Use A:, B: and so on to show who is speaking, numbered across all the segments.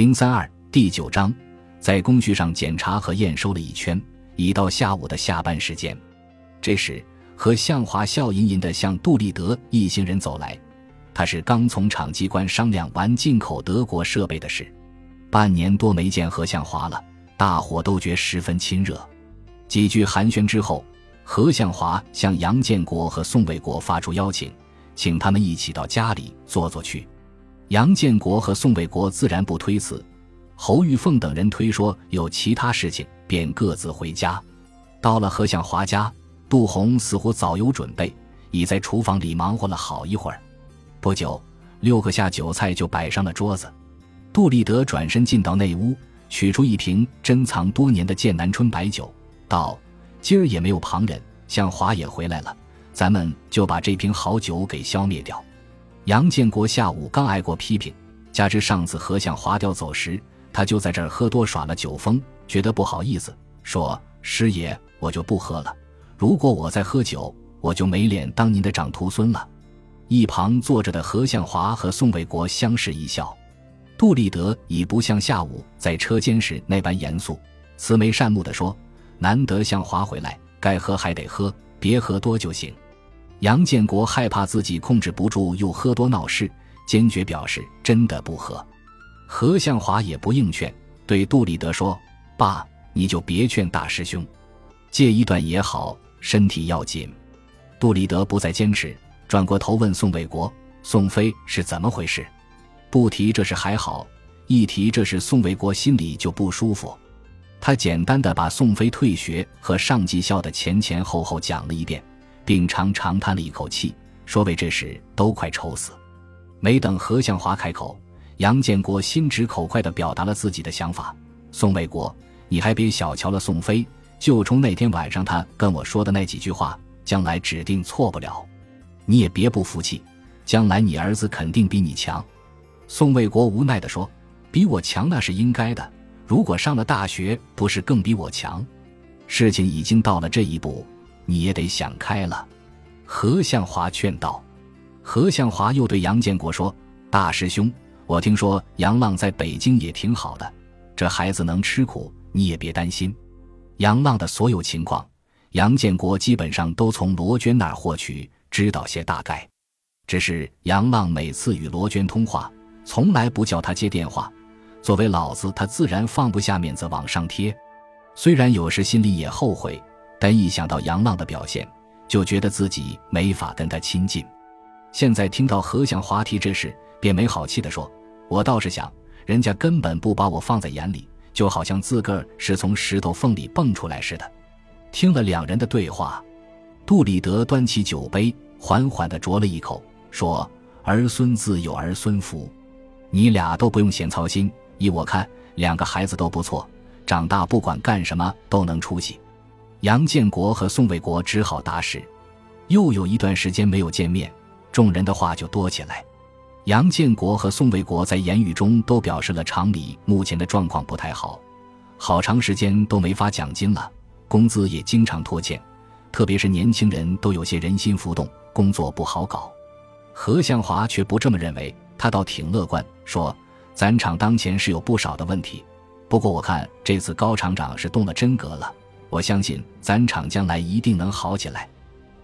A: 零三二第九章，在工具上检查和验收了一圈，已到下午的下班时间。这时，何向华笑吟吟地向杜立德一行人走来。他是刚从厂机关商量完进口德国设备的事，半年多没见何向华了，大伙都觉十分亲热。几句寒暄之后，何向华向杨建国和宋卫国发出邀请，请他们一起到家里坐坐去。杨建国和宋卫国自然不推辞，侯玉凤等人推说有其他事情，便各自回家。到了何向华家，杜红似乎早有准备，已在厨房里忙活了好一会儿。不久，六个下酒菜就摆上了桌子。杜立德转身进到内屋，取出一瓶珍藏多年的剑南春白酒，道：“今儿也没有旁人，向华也回来了，咱们就把这瓶好酒给消灭掉。”杨建国下午刚挨过批评，加之上次何向华调走时，他就在这儿喝多耍了酒疯，觉得不好意思，说：“师爷，我就不喝了。如果我再喝酒，我就没脸当您的长徒孙了。”一旁坐着的何向华和宋卫国相视一笑，杜立德已不像下午在车间时那般严肃，慈眉善目的说：“难得向华回来，该喝还得喝，别喝多就行。”杨建国害怕自己控制不住又喝多闹事，坚决表示真的不喝。何向华也不应劝，对杜立德说：“爸，你就别劝大师兄，戒一段也好，身体要紧。”杜立德不再坚持，转过头问宋卫国：“宋飞是怎么回事？”不提这事还好，一提这事，宋卫国心里就不舒服。他简单的把宋飞退学和上技校的前前后后讲了一遍。并长长叹了一口气，说：“为这事都快愁死。”没等何向华开口，杨建国心直口快地表达了自己的想法：“宋卫国，你还别小瞧了宋飞，就冲那天晚上他跟我说的那几句话，将来指定错不了。你也别不服气，将来你儿子肯定比你强。”宋卫国无奈地说：“比我强那是应该的，如果上了大学，不是更比我强？事情已经到了这一步。”你也得想开了，何向华劝道。何向华又对杨建国说：“大师兄，我听说杨浪在北京也挺好的，这孩子能吃苦，你也别担心。杨浪的所有情况，杨建国基本上都从罗娟那儿获取，知道些大概。只是杨浪每次与罗娟通话，从来不叫他接电话。作为老子，他自然放不下面子往上贴，虽然有时心里也后悔。”但一想到杨浪的表现，就觉得自己没法跟他亲近。现在听到何向华提这事，便没好气地说：“我倒是想，人家根本不把我放在眼里，就好像自个儿是从石头缝里蹦出来似的。”听了两人的对话，杜立德端起酒杯，缓缓地酌了一口，说：“儿孙自有儿孙福，你俩都不用闲操心。依我看，两个孩子都不错，长大不管干什么都能出息。”杨建国和宋卫国只好答是。又有一段时间没有见面，众人的话就多起来。杨建国和宋卫国在言语中都表示了厂里目前的状况不太好，好长时间都没发奖金了，工资也经常拖欠，特别是年轻人都有些人心浮动，工作不好搞。何向华却不这么认为，他倒挺乐观，说：“咱厂当前是有不少的问题，不过我看这次高厂长是动了真格了。”我相信咱厂将来一定能好起来。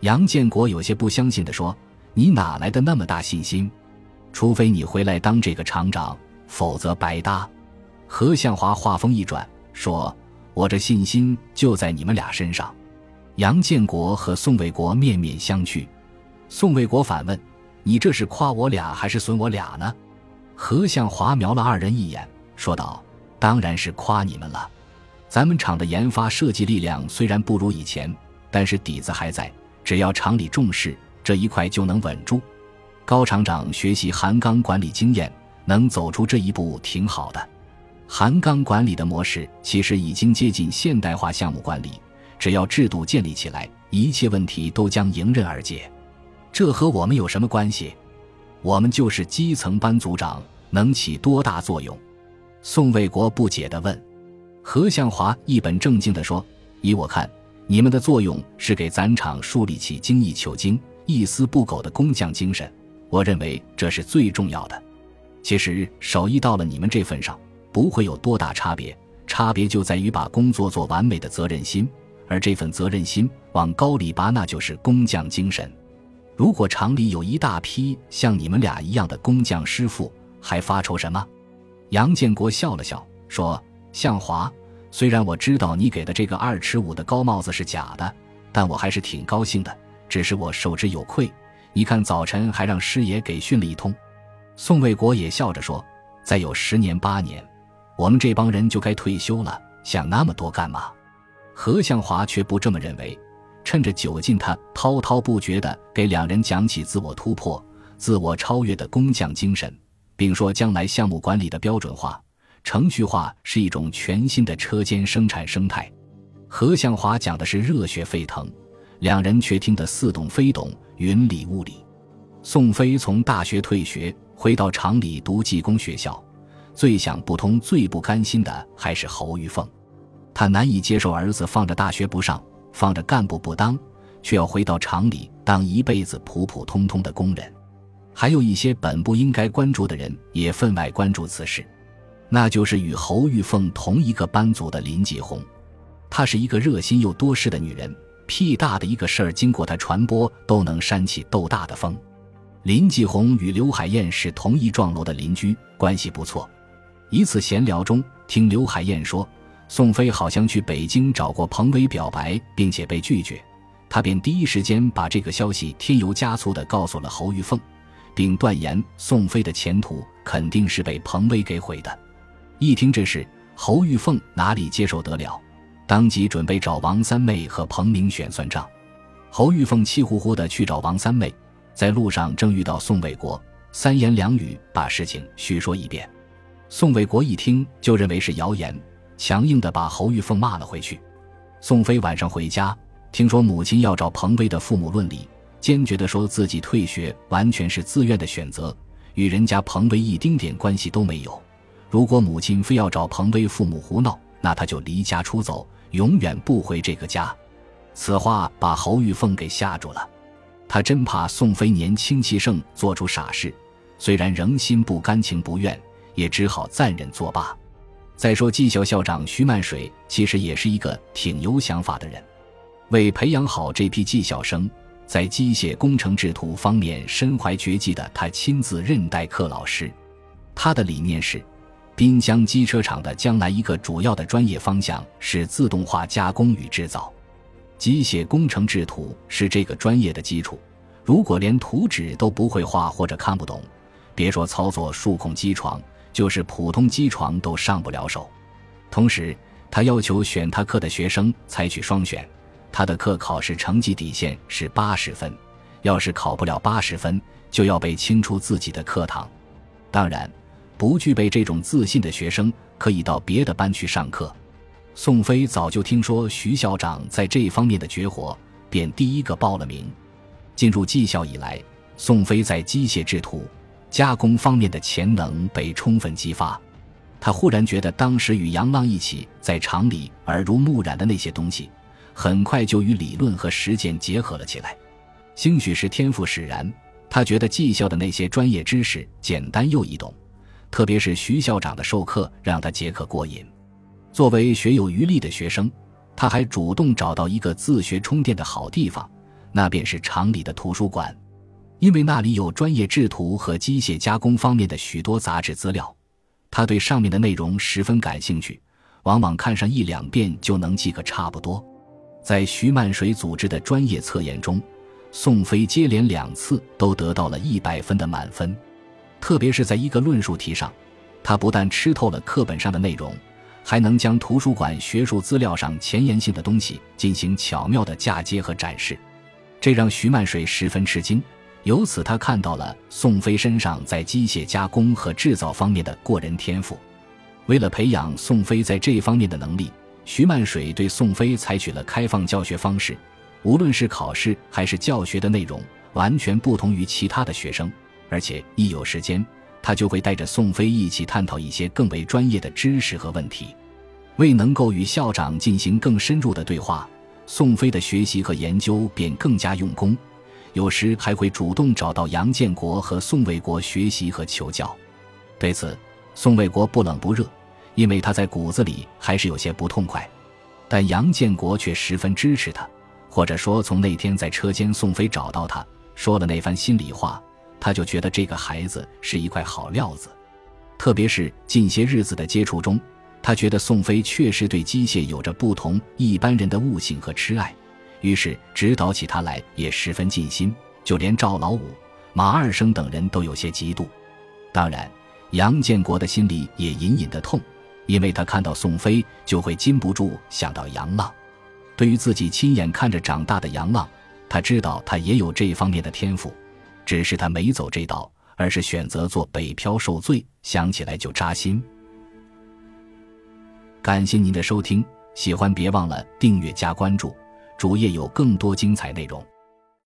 A: 杨建国有些不相信地说：“你哪来的那么大信心？除非你回来当这个厂长，否则白搭。”何向华话锋一转说：“我这信心就在你们俩身上。”杨建国和宋卫国面面相觑。宋卫国反问：“你这是夸我俩还是损我俩呢？”何向华瞄了二人一眼，说道：“当然是夸你们了。”咱们厂的研发设计力量虽然不如以前，但是底子还在。只要厂里重视这一块，就能稳住。高厂长学习韩钢管理经验，能走出这一步挺好的。韩钢管理的模式其实已经接近现代化项目管理，只要制度建立起来，一切问题都将迎刃而解。这和我们有什么关系？我们就是基层班组长，能起多大作用？宋卫国不解地问。何向华一本正经地说：“依我看，你们的作用是给咱厂树立起精益求精、一丝不苟的工匠精神。我认为这是最重要的。其实手艺到了你们这份上，不会有多大差别，差别就在于把工作做完美的责任心，而这份责任心往高里拔，那就是工匠精神。如果厂里有一大批像你们俩一样的工匠师傅，还发愁什么？杨建国笑了笑说：“向华，虽然我知道你给的这个二尺五的高帽子是假的，但我还是挺高兴的。只是我受之有愧。你看，早晨还让师爷给训了一通。”宋卫国也笑着说：“再有十年八年，我们这帮人就该退休了，想那么多干嘛？”何向华却不这么认为。趁着酒劲，他滔滔不绝地给两人讲起自我突破、自我超越的工匠精神，并说将来项目管理的标准化、程序化是一种全新的车间生产生态。何向华讲的是热血沸腾，两人却听得似懂非懂、云里雾里。宋飞从大学退学，回到厂里读技工学校，最想不通、最不甘心的还是侯玉凤，他难以接受儿子放着大学不上。放着干部不当，却要回到厂里当一辈子普普通通的工人，还有一些本不应该关注的人也分外关注此事，那就是与侯玉凤同一个班组的林继红。她是一个热心又多事的女人，屁大的一个事儿经过她传播都能煽起豆大的风。林继红与刘海燕是同一幢楼的邻居，关系不错。一次闲聊中，听刘海燕说。宋飞好像去北京找过彭威表白，并且被拒绝，他便第一时间把这个消息添油加醋地告诉了侯玉凤，并断言宋飞的前途肯定是被彭威给毁的。一听这事，侯玉凤哪里接受得了，当即准备找王三妹和彭明选算账。侯玉凤气呼呼地去找王三妹，在路上正遇到宋卫国，三言两语把事情叙说一遍。宋卫国一听就认为是谣言。强硬地把侯玉凤骂了回去。宋飞晚上回家，听说母亲要找彭威的父母论理，坚决地说自己退学完全是自愿的选择，与人家彭威一丁点关系都没有。如果母亲非要找彭威父母胡闹，那他就离家出走，永远不回这个家。此话把侯玉凤给吓住了，他真怕宋飞年轻气盛做出傻事，虽然仍心不甘情不愿，也只好暂忍作罢。再说，技校校长徐曼水其实也是一个挺有想法的人。为培养好这批技校生，在机械工程制图方面身怀绝技的他，亲自任代课老师。他的理念是，滨江机车厂的将来一个主要的专业方向是自动化加工与制造。机械工程制图是这个专业的基础。如果连图纸都不会画或者看不懂，别说操作数控机床。就是普通机床都上不了手，同时他要求选他课的学生采取双选，他的课考试成绩底线是八十分，要是考不了八十分，就要被清出自己的课堂。当然，不具备这种自信的学生可以到别的班去上课。宋飞早就听说徐校长在这方面的绝活，便第一个报了名。进入技校以来，宋飞在机械制图。加工方面的潜能被充分激发，他忽然觉得当时与杨浪一起在厂里耳濡目染的那些东西，很快就与理论和实践结合了起来。兴许是天赋使然，他觉得技校的那些专业知识简单又易懂，特别是徐校长的授课让他结课过瘾。作为学有余力的学生，他还主动找到一个自学充电的好地方，那便是厂里的图书馆。因为那里有专业制图和机械加工方面的许多杂志资料，他对上面的内容十分感兴趣，往往看上一两遍就能记个差不多。在徐曼水组织的专业测验中，宋飞接连两次都得到了一百分的满分，特别是在一个论述题上，他不但吃透了课本上的内容，还能将图书馆学术资料上前沿性的东西进行巧妙的嫁接和展示，这让徐曼水十分吃惊。由此，他看到了宋飞身上在机械加工和制造方面的过人天赋。为了培养宋飞在这方面的能力，徐曼水对宋飞采取了开放教学方式，无论是考试还是教学的内容，完全不同于其他的学生。而且一有时间，他就会带着宋飞一起探讨一些更为专业的知识和问题。为能够与校长进行更深入的对话，宋飞的学习和研究便更加用功。有时还会主动找到杨建国和宋卫国学习和求教，对此，宋卫国不冷不热，因为他在骨子里还是有些不痛快。但杨建国却十分支持他，或者说，从那天在车间宋飞找到他说了那番心里话，他就觉得这个孩子是一块好料子。特别是近些日子的接触中，他觉得宋飞确实对机械有着不同一般人的悟性和痴爱，于是指导起他来也十分尽心。就连赵老五、马二生等人都有些嫉妒。当然，杨建国的心里也隐隐的痛。因为他看到宋飞，就会禁不住想到杨浪。对于自己亲眼看着长大的杨浪，他知道他也有这方面的天赋，只是他没走这道，而是选择做北漂受罪，想起来就扎心。感谢您的收听，喜欢别忘了订阅加关注，主页有更多精彩内容。